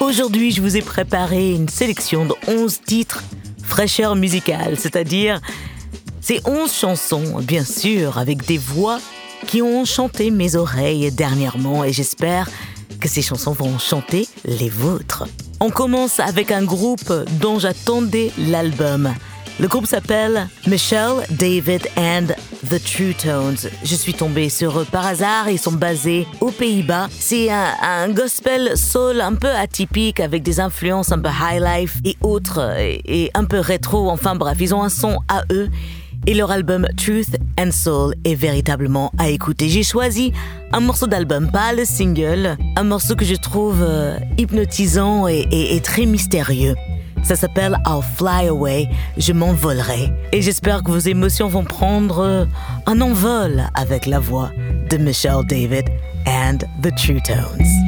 Aujourd'hui, je vous ai préparé une sélection de 11 titres fraîcheur musicale, c'est-à-dire ces 11 chansons, bien sûr, avec des voix qui ont enchanté mes oreilles dernièrement et j'espère que ces chansons vont chanter les vôtres. On commence avec un groupe dont j'attendais l'album. Le groupe s'appelle Michelle, David and The True Tones. Je suis tombée sur eux par hasard. Ils sont basés aux Pays-Bas. C'est un, gospel soul un peu atypique avec des influences un peu high life et autres et, un peu rétro. Enfin bref, ils ont un son à eux. Et leur album Truth and Soul est véritablement à écouter. J'ai choisi un morceau d'album, pas le single, un morceau que je trouve euh, hypnotisant et très mystérieux. Ça s'appelle I'll Fly Away, je m'envolerai. Et j'espère que vos émotions vont prendre euh, un envol avec la voix de Michelle David and the True Tones.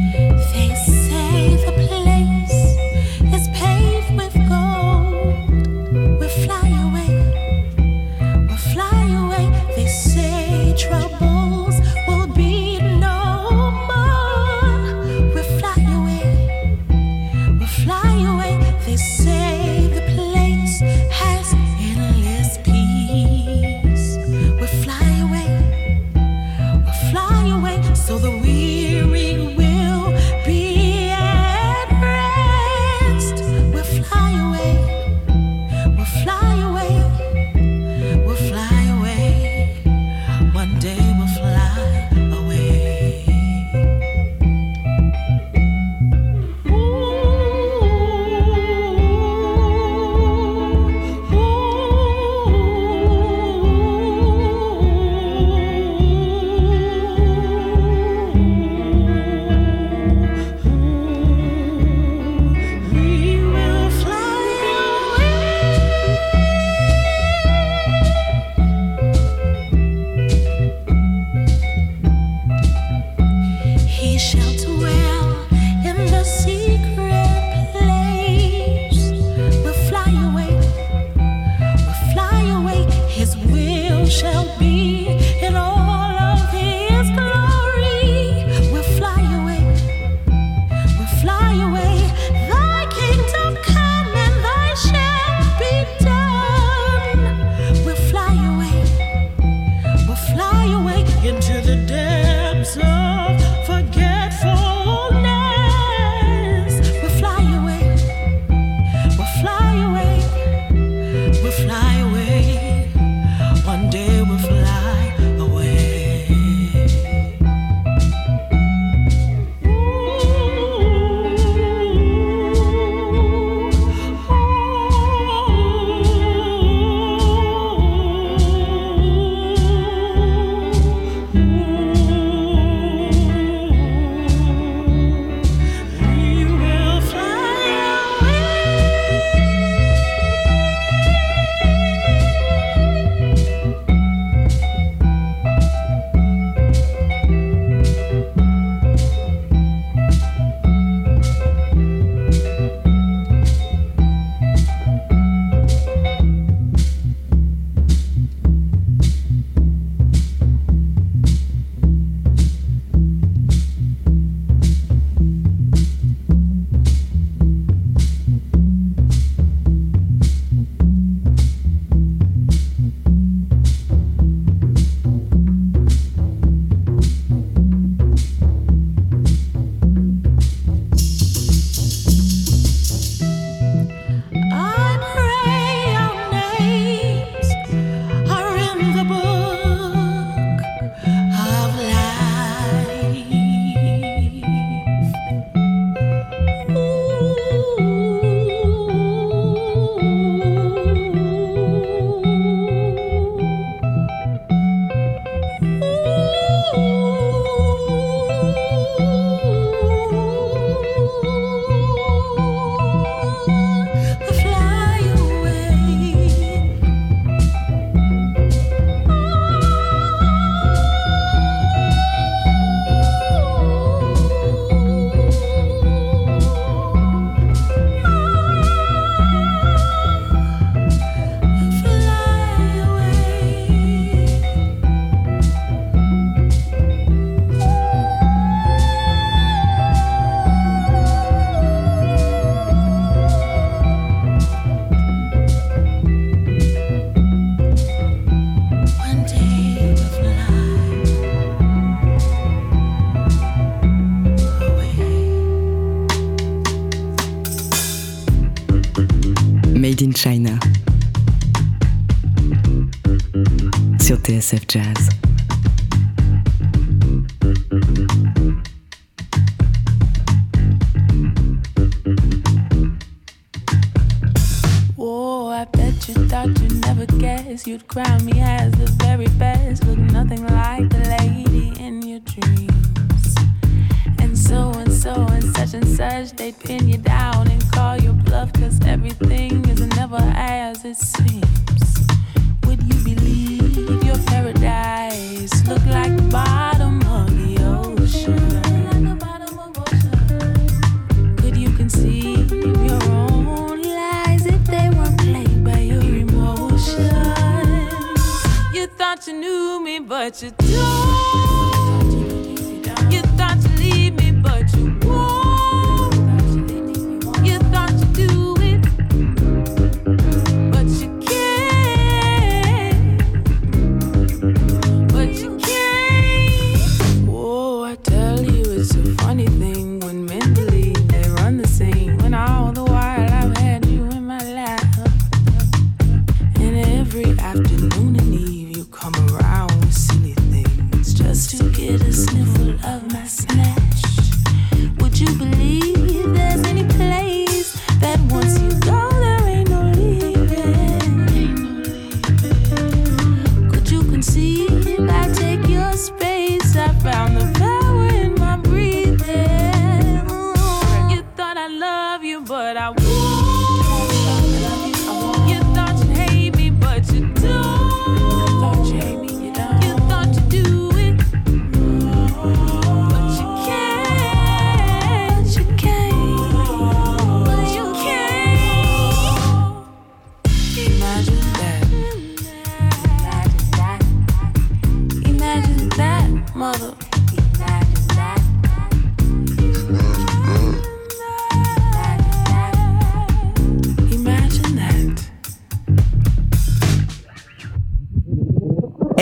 Thought you'd never guess you'd crown me as the very best. Look nothing like the lady in your dreams. And so and so and such and such, they'd pin you down and call your bluff, cause everything is never as it seems. Would you believe your paradise look like the bottom thought you knew me, but you don't.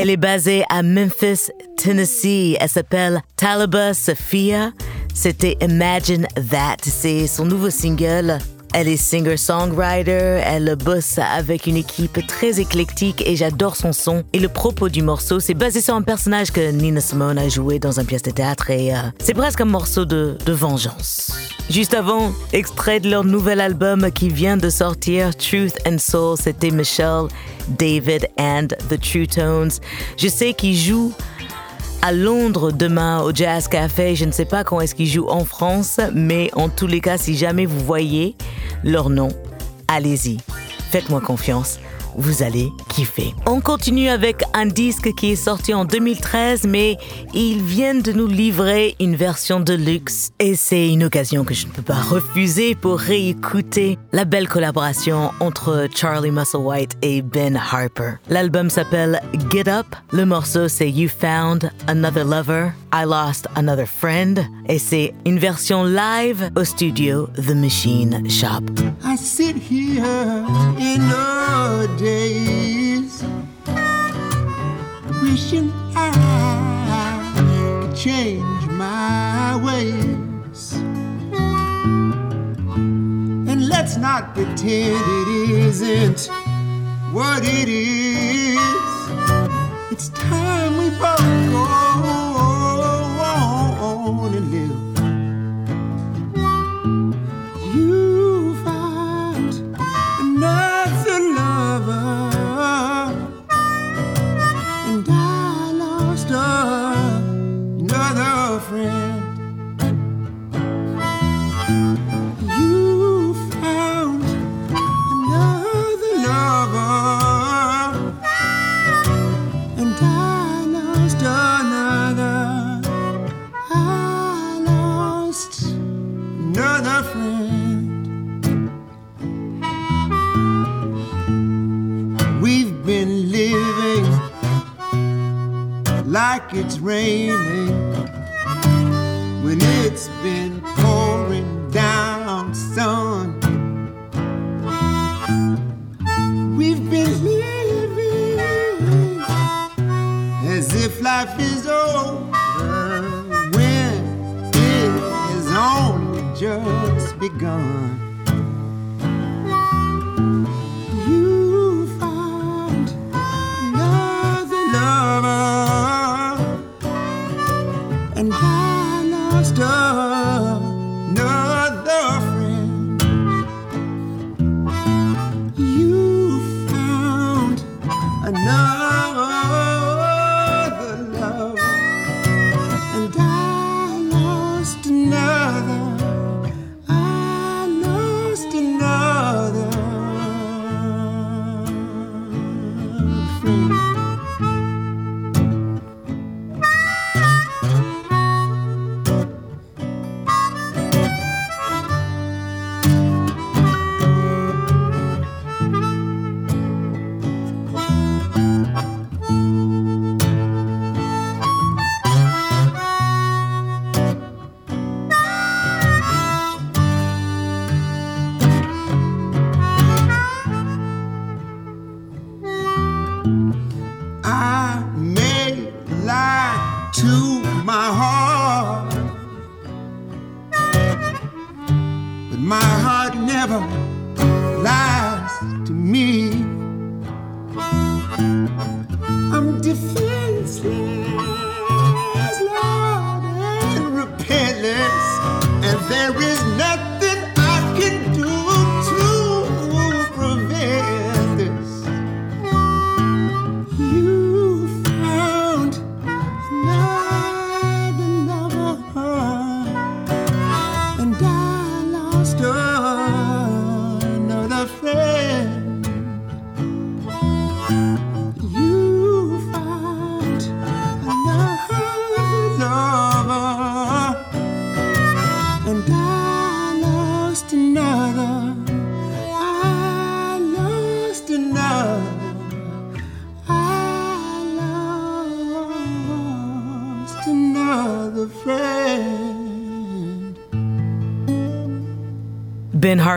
Elle est basée à Memphis, Tennessee. Elle s'appelle Talaba Sophia. C'était Imagine That. C'est son nouveau single. Elle est singer-songwriter, elle bosse avec une équipe très éclectique et j'adore son son. Et le propos du morceau, c'est basé sur un personnage que Nina Simone a joué dans une pièce de théâtre et euh, c'est presque un morceau de, de vengeance. Juste avant, extrait de leur nouvel album qui vient de sortir, Truth and Soul, c'était Michelle, David and the True Tones. Je sais qu'ils jouent à Londres demain au Jazz Café. Je ne sais pas quand est-ce qu'ils jouent en France, mais en tous les cas, si jamais vous voyez leur nom, allez-y. Faites-moi confiance. Vous allez kiffer. On continue avec un disque qui est sorti en 2013, mais ils viennent de nous livrer une version de luxe. Et c'est une occasion que je ne peux pas refuser pour réécouter la belle collaboration entre Charlie Musselwhite et Ben Harper. L'album s'appelle Get Up. Le morceau c'est You Found Another Lover, I Lost Another Friend. Et c'est une version live au studio The Machine Shop. I sit here in our days, wishing I could change my ways. And let's not pretend it isn't what it is. It's time we both go like it's raining when it's been pouring down, son. We've been living as if life is over when it has only just begun. There is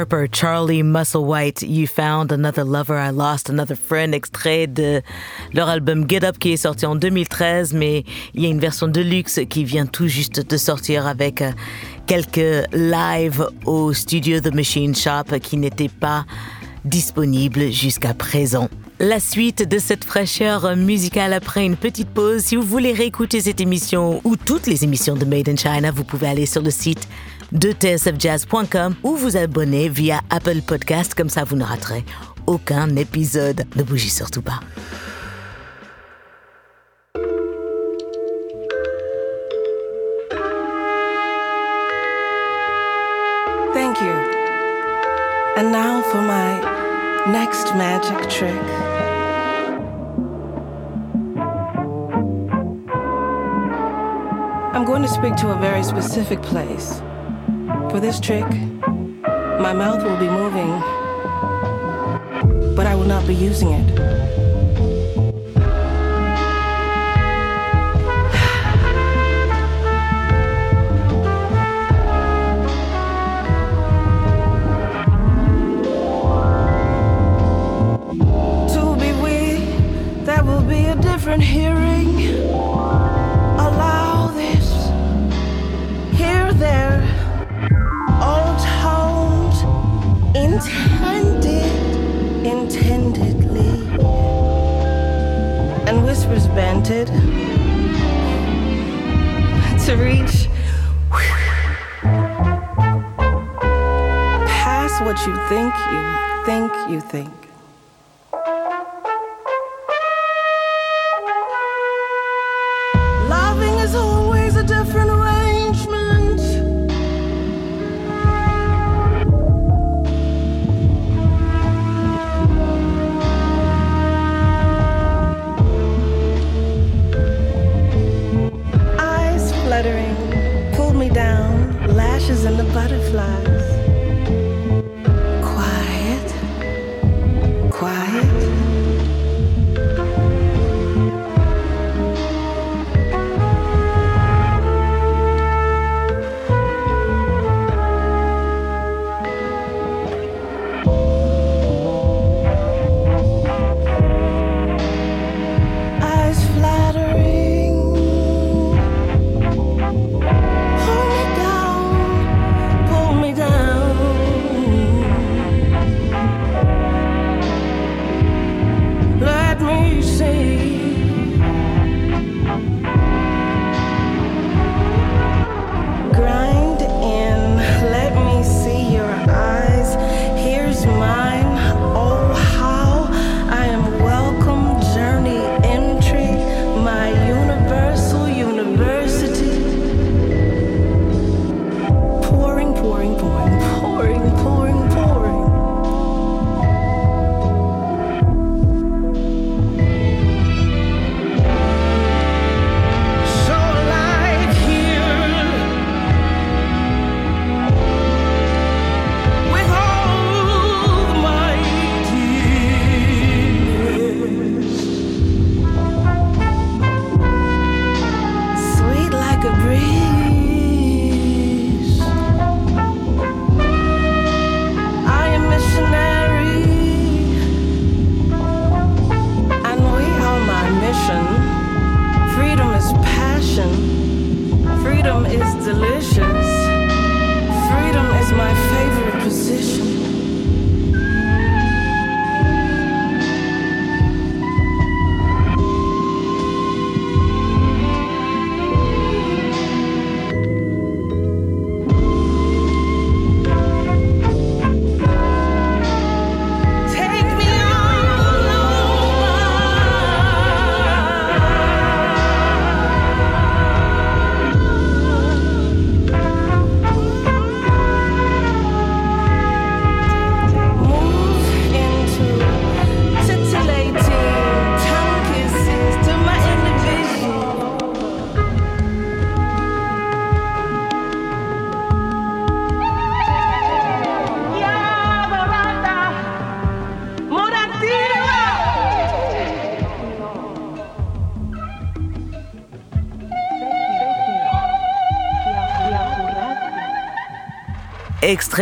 Harper, Charlie Musselwhite, You Found Another Lover, I Lost Another Friend, extrait de leur album Get Up qui est sorti en 2013, mais il y a une version de luxe qui vient tout juste de sortir avec euh, quelques lives au studio The Machine Shop qui n'étaient pas disponibles jusqu'à présent. La suite de cette fraîcheur musicale après une petite pause. Si vous voulez réécouter cette émission ou toutes les émissions de Made in China, vous pouvez aller sur le site de tsfjazz.com ou vous abonner via Apple Podcast, comme ça vous ne raterez aucun épisode. Ne bougez surtout pas. Thank you. And now for my next magic trick. I'm going to speak to a very specific place. For this trick, my mouth will be moving, but I will not be using it. To be we, there will be a different hearing. Whispers to reach past what you think you think you think.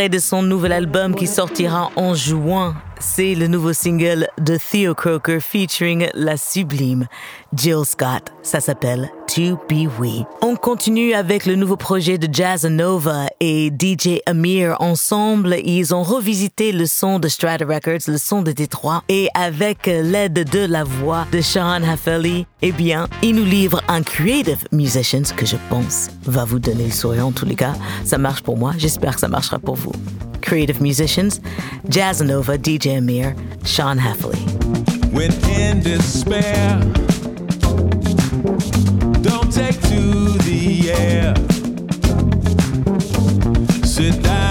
De son nouvel album qui sortira en juin c'est le nouveau single de Theo Croker featuring la sublime Jill Scott. Ça s'appelle On continue avec le nouveau projet de Jazz Nova et DJ Amir. Ensemble, ils ont revisité le son de Strata Records, le son de Détroit, et avec l'aide de la voix de Sean Hafeli, eh bien, ils nous livrent un Creative Musicians que je pense va vous donner le sourire en tous les cas. Ça marche pour moi, j'espère que ça marchera pour vous. Creative Musicians, Jazz Nova, DJ Amir, Sean Heffley. When in despair, take to the air. Sit down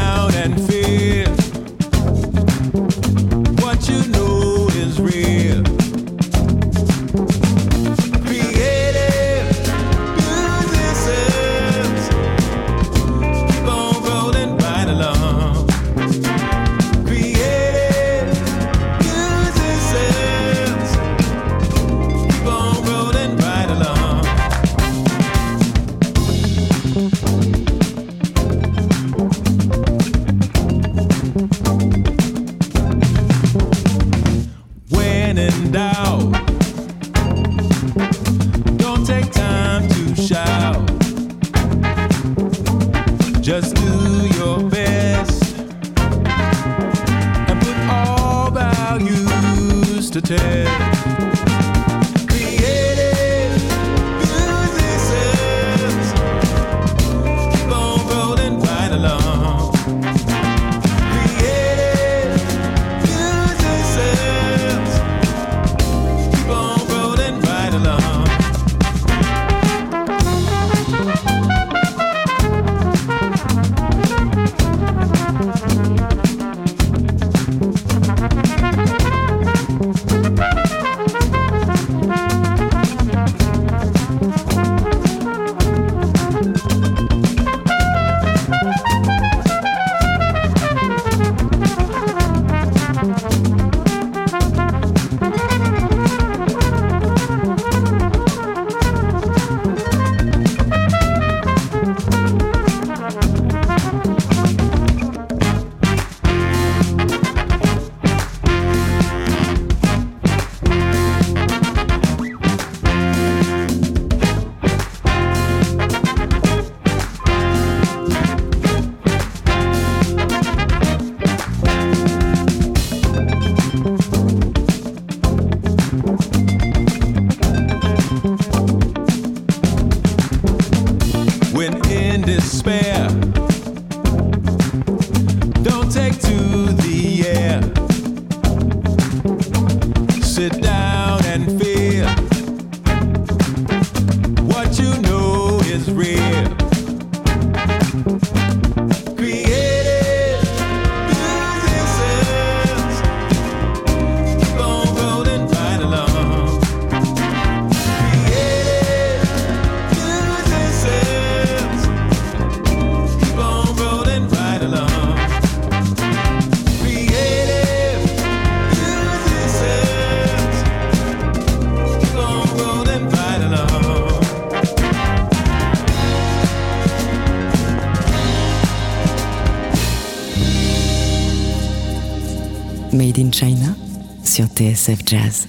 Jazz.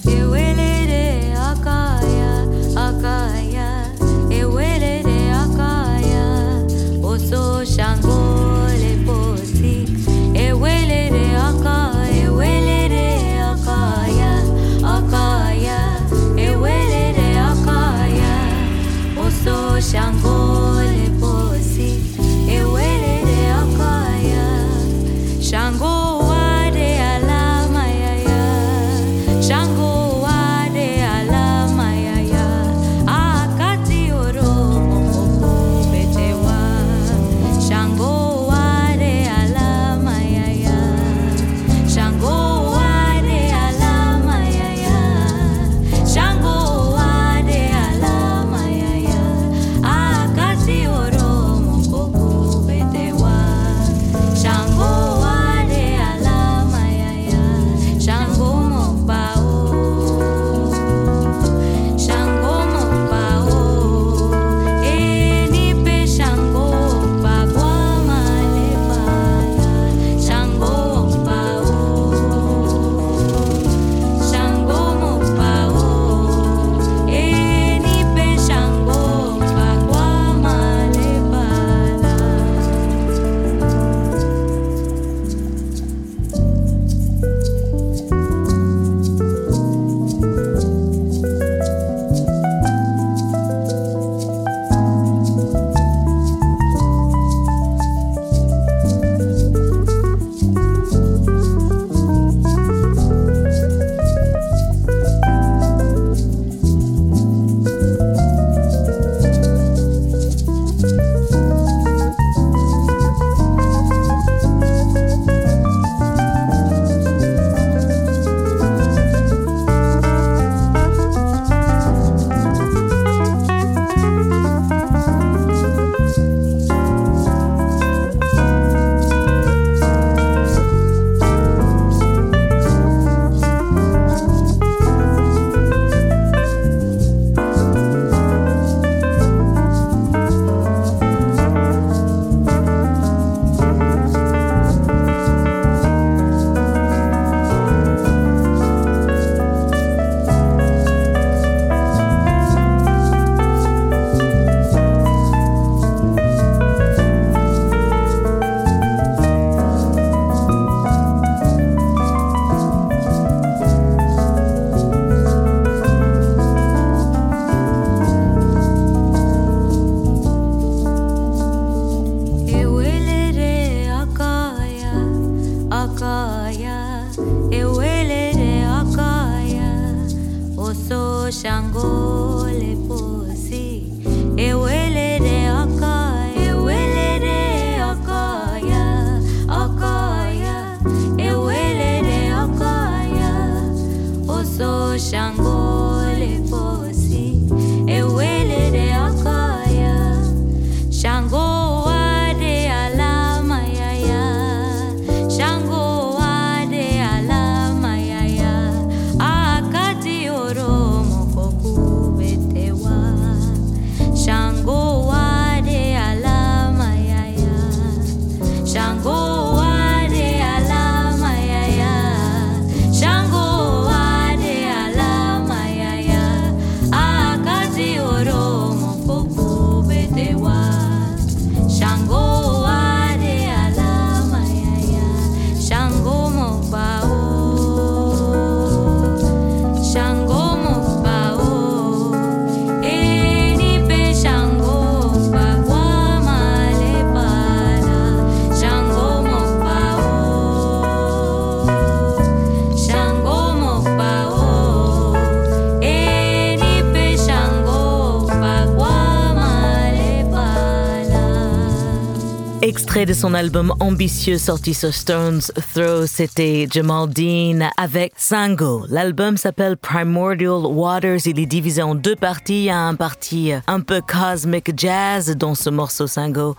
Extrait de son album ambitieux sorti sur Stone's Throw, c'était Jamal Dean avec Sango. L'album s'appelle Primordial Waters. Il est divisé en deux parties. Il y a un parti un peu cosmic jazz dans ce morceau Sango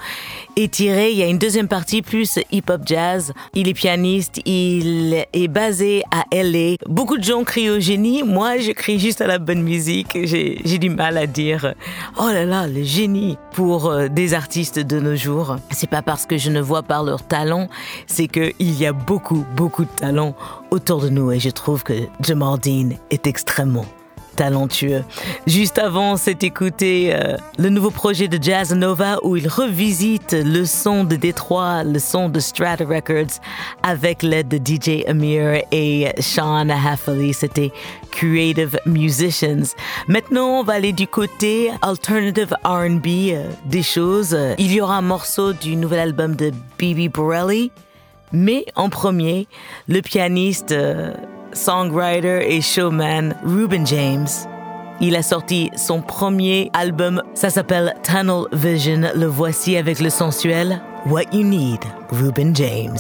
est tiré. Il y a une deuxième partie plus hip-hop jazz. Il est pianiste. Il est basé à LA. Beaucoup de gens crient au génie. Moi, je crie juste à la bonne musique. J'ai j'ai du mal à dire oh là là, le génie pour euh, des artistes de nos jours. C'est pas parce que je ne vois pas leur talent, c'est que il y a beaucoup, beaucoup de talent autour de nous et je trouve que Jamal Dean est extrêmement Juste avant, c'est écouter euh, le nouveau projet de Jazz Nova où il revisite le son de Détroit, le son de Strata Records avec l'aide de DJ Amir et Sean Haffley. C'était Creative Musicians. Maintenant, on va aller du côté alternative R&B euh, des choses. Il y aura un morceau du nouvel album de Bibi Borelli. Mais en premier, le pianiste, euh, songwriter et showman Ruben James. Il a sorti son premier album, ça s'appelle Tunnel Vision. Le voici avec le sensuel What You Need, Ruben James.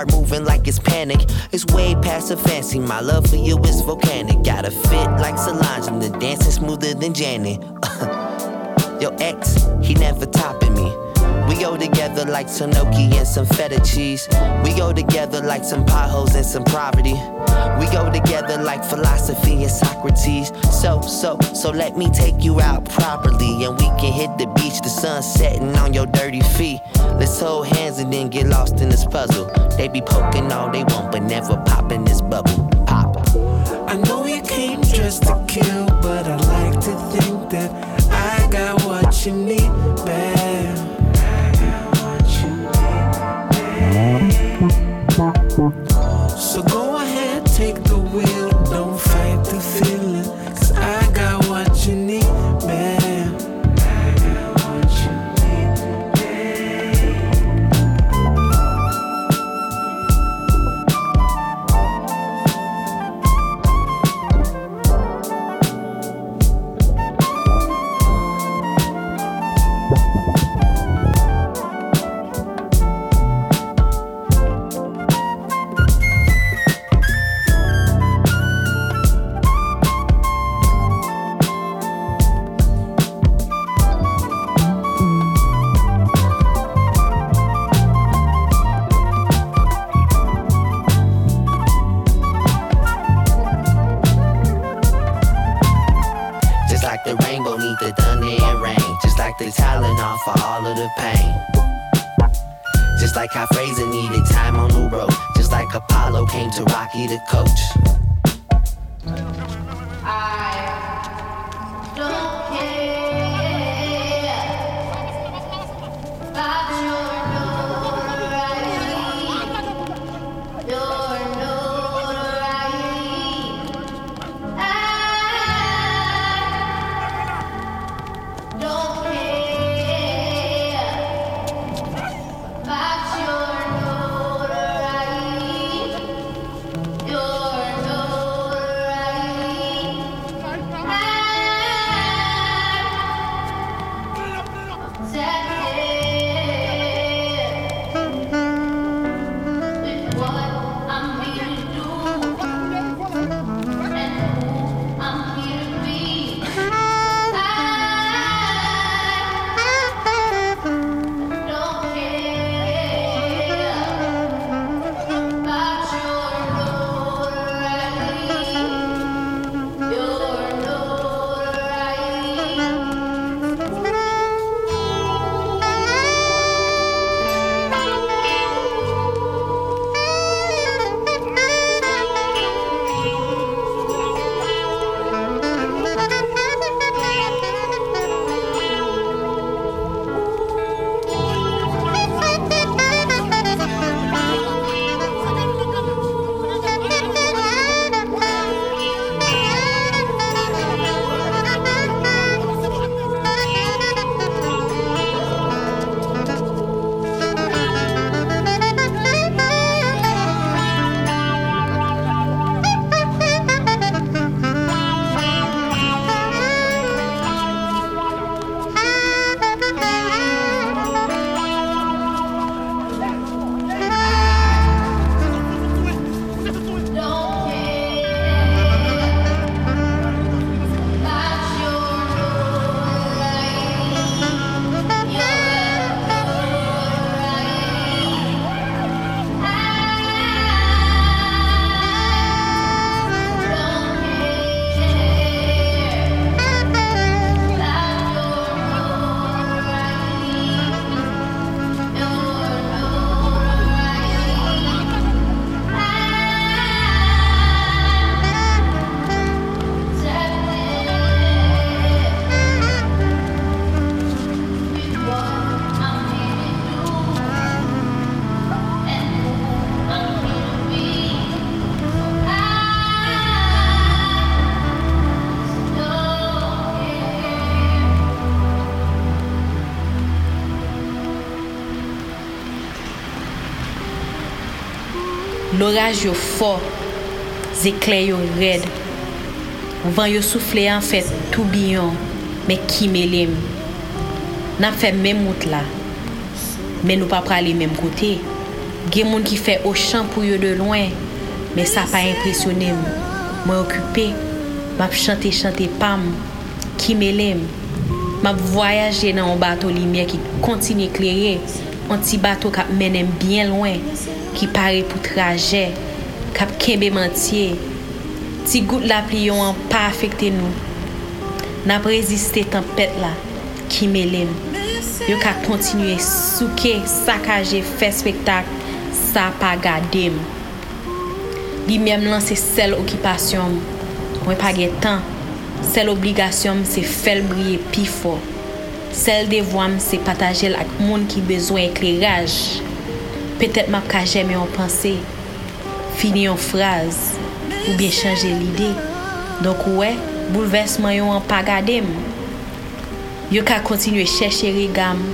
Heart moving like it's panic. It's way past the fancy, my love for you is volcanic. Got a fit like Solange, and the dancing smoother than Janet. Your ex, he never topping me. We go together like Sunoki and some feta cheese. We go together like some potholes and some poverty. We go together like philosophy and Socrates. So, so, so let me take you out properly. And we can hit the beach, the sun setting on your dirty feet. Let's hold hands and then get lost in this puzzle. They be poking all they want, but never popping this bubble. Pop. I know you came dressed to kill, but I like to think that I got what you need, rain. Just like the Tylenol for all of the pain. Just like how Fraser needed time on the road. Just like Apollo came to Rocky the coach. Loraj yo fo, zekle yo red, van yo soufle an fet tou biyon, me kime lem. Nan fe men mout la, men nou pa prale men kote. Gen moun ki fe o chan pou yo de loin, men sa pa impresyonem. Mwen okupe, map chante chante pam, kime lem. Map voyaje nan an bato limye ki kontine klerye, an ti bato kap menem bien lwen, ki pare pou traje, kap kembe mantye, ti gout la pli yon an pa afekte nou. Nap reziste tempet la, ki melem. Yo ka kontinue souke, sakaje, fe spektak, sa pa gadem. Li mèm lan se sel okipasyon, mwen pa ge tan, sel obligasyon se fel brye pi fo. Sel devwam se patajel ak moun ki bezwen ekleraj. Petet map ka jeme yon panse. Fini yon fraz. Ou bien chanje lide. Donk wè, boulevesman yon an pa gade. Yo ka kontinwe chèche regam.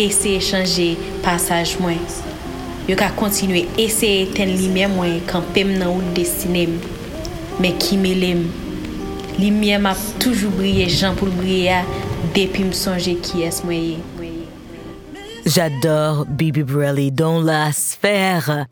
Eseye chanje pasaj mwen. Yo ka kontinwe eseye ten limye mwen kanpem nan ou desinem. Men ki me melem. Limye map toujou briye jan pou briye a. es mwenye. J'adore Bibi Borelli dans la sphère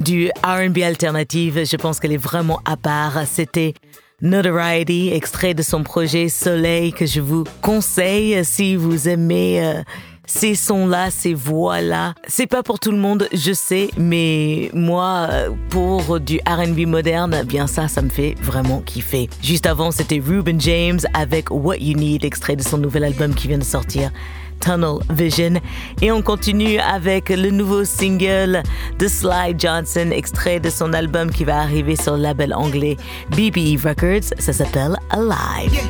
du R&B alternative. Je pense qu'elle est vraiment à part. C'était Notoriety, extrait de son projet Soleil que je vous conseille si vous aimez euh, ces sons-là, ces voix-là. C'est pas pour tout le monde, je sais, mais moi, pour du RB moderne, eh bien ça, ça me fait vraiment kiffer. Juste avant, c'était Ruben James avec What You Need, extrait de son nouvel album qui vient de sortir. Tunnel Vision. Et on continue avec le nouveau single de Sly Johnson, extrait de son album qui va arriver sur le label anglais BBE Records. Ça s'appelle Alive.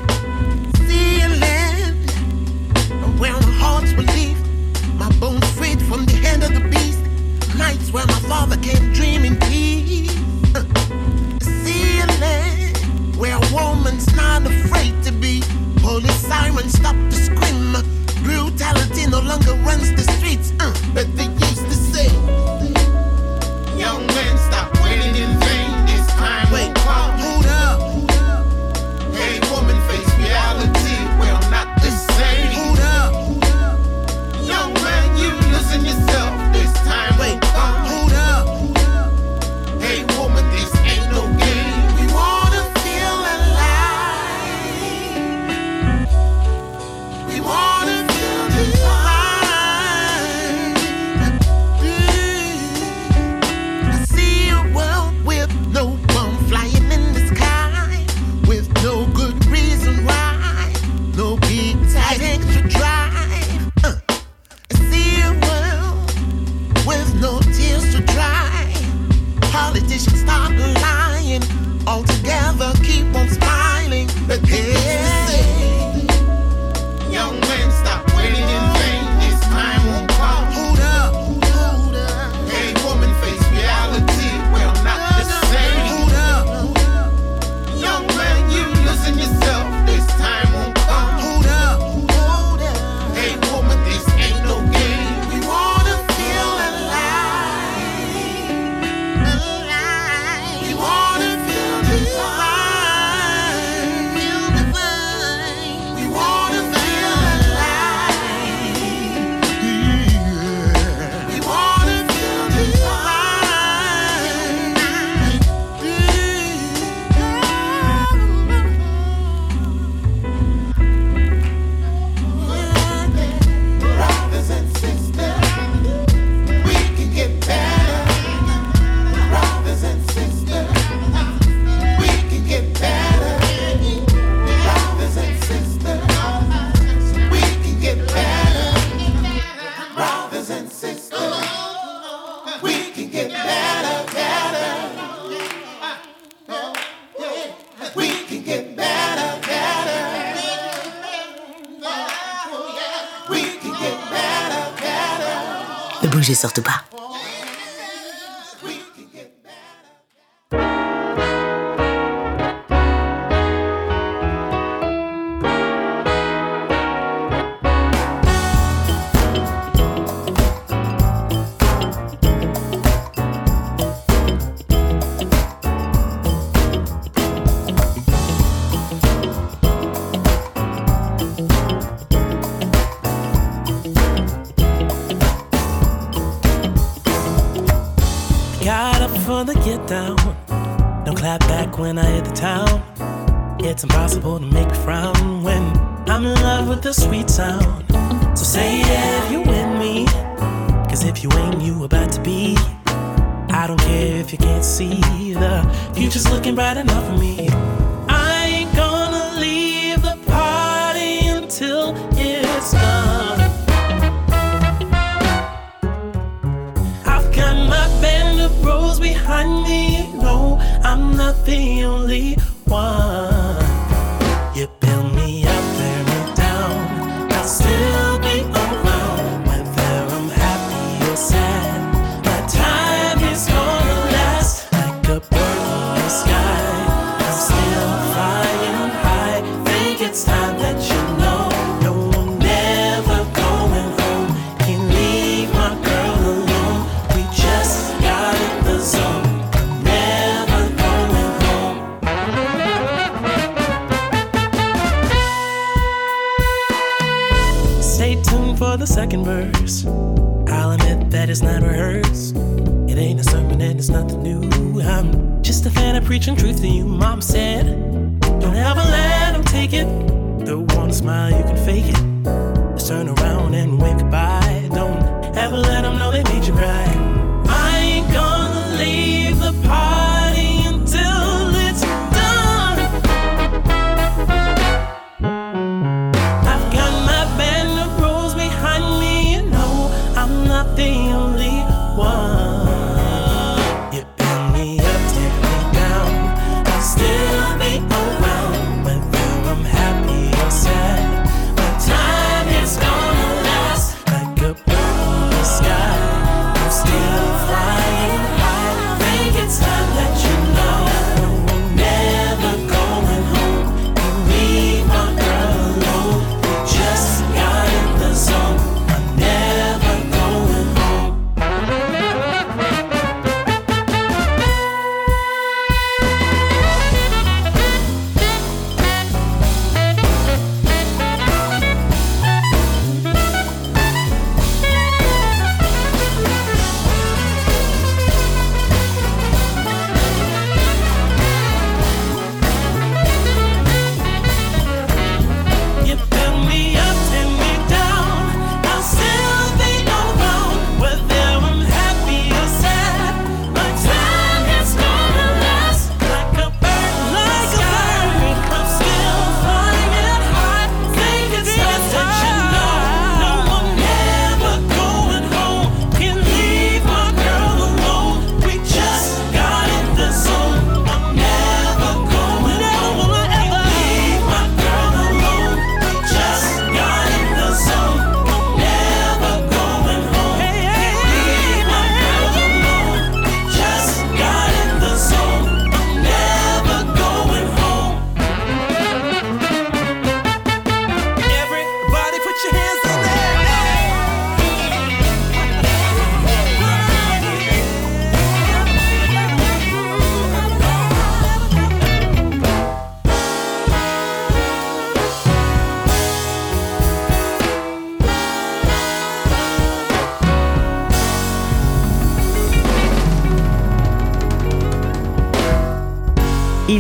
Simon's not afraid to be. Police sirens stop the scream. Brutality no longer runs the streets. Uh, but they used to say, Young men, stop waiting in vain. This time Wait. to call. bougez surtout pas. truth to you, mom said.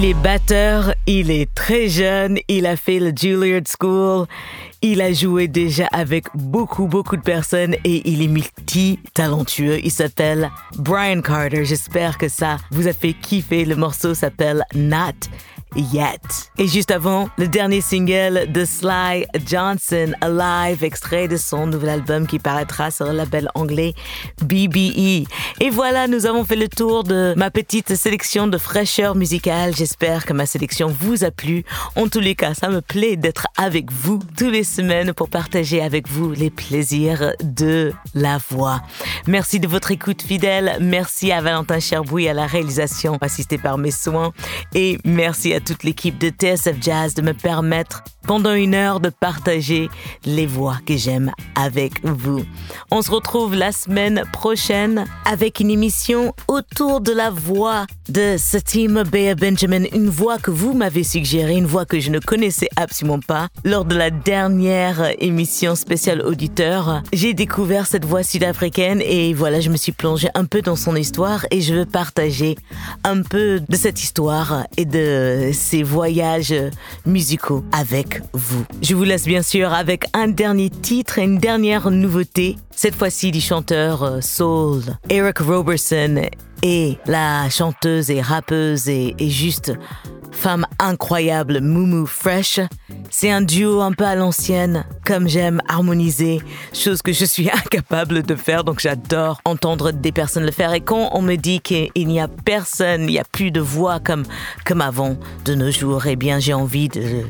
Est batteur, il est très jeune, il a fait le Juilliard School, il a joué déjà avec beaucoup, beaucoup de personnes et il est multi-talentueux. Il s'appelle Brian Carter. J'espère que ça vous a fait kiffer. Le morceau s'appelle Not Yet. Et juste avant, le dernier single de Sly Johnson, Alive, extrait de son nouvel album qui paraîtra sur le label anglais BBE. Et voilà, nous avons fait le tour de ma petite sélection de fraîcheur musicale. J'espère que ma sélection vous a plu. En tous les cas, ça me plaît d'être avec vous tous les semaines pour partager avec vous les plaisirs de la voix. Merci de votre écoute fidèle. Merci à Valentin Cherbouille à la réalisation, assisté par mes soins. Et merci à toute l'équipe de TSF Jazz de me permettre pendant une heure de partager les voix que j'aime avec vous. On se retrouve la semaine prochaine avec une émission autour de la voix de Satima Bea Benjamin, une voix que vous m'avez suggérée, une voix que je ne connaissais absolument pas. Lors de la dernière émission spéciale auditeur, j'ai découvert cette voix sud-africaine et voilà, je me suis plongée un peu dans son histoire et je veux partager un peu de cette histoire et de ses voyages musicaux avec vous. Je vous laisse bien sûr avec un dernier titre et une dernière nouveauté, cette fois-ci du chanteur euh, soul Eric Robertson et la chanteuse et rappeuse et juste femme incroyable Mumu Fresh. C'est un duo un peu à l'ancienne, comme j'aime harmoniser, chose que je suis incapable de faire, donc j'adore entendre des personnes le faire. Et quand on me dit qu'il n'y a personne, il n'y a plus de voix comme, comme avant de nos jours, eh bien j'ai envie de,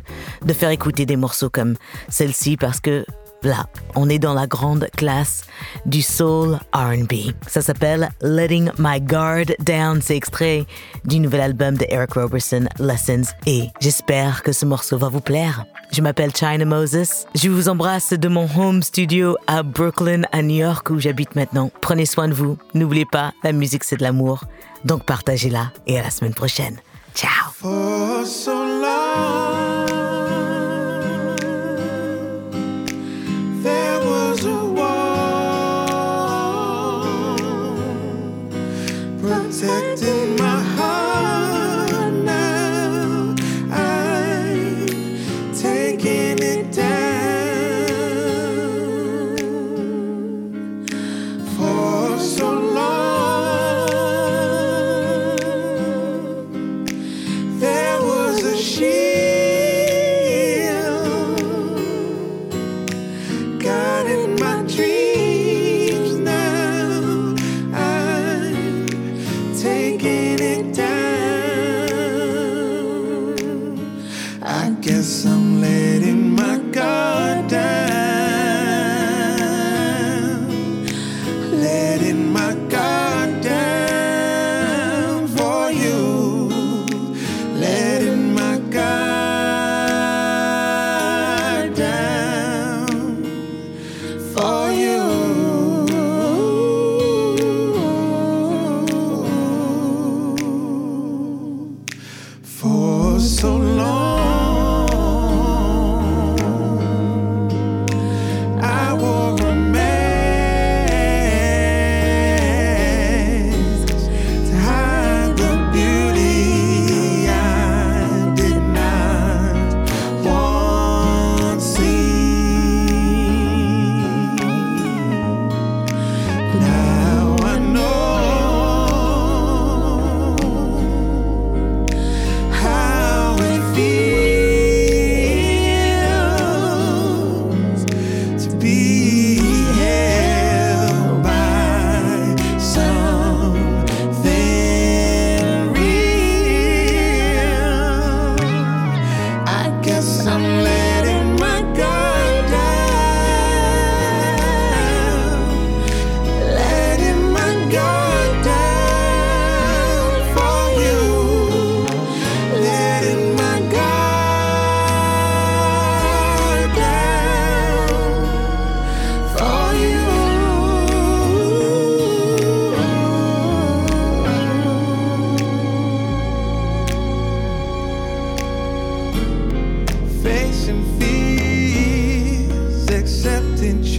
de faire écouter des morceaux comme celle-ci parce que Là, on est dans la grande classe du soul RB. Ça s'appelle Letting My Guard Down. C'est extrait du nouvel album de Eric Robertson, Lessons. Et j'espère que ce morceau va vous plaire. Je m'appelle China Moses. Je vous embrasse de mon home studio à Brooklyn, à New York, où j'habite maintenant. Prenez soin de vous. N'oubliez pas, la musique c'est de l'amour. Donc partagez-la et à la semaine prochaine. Ciao. protected. within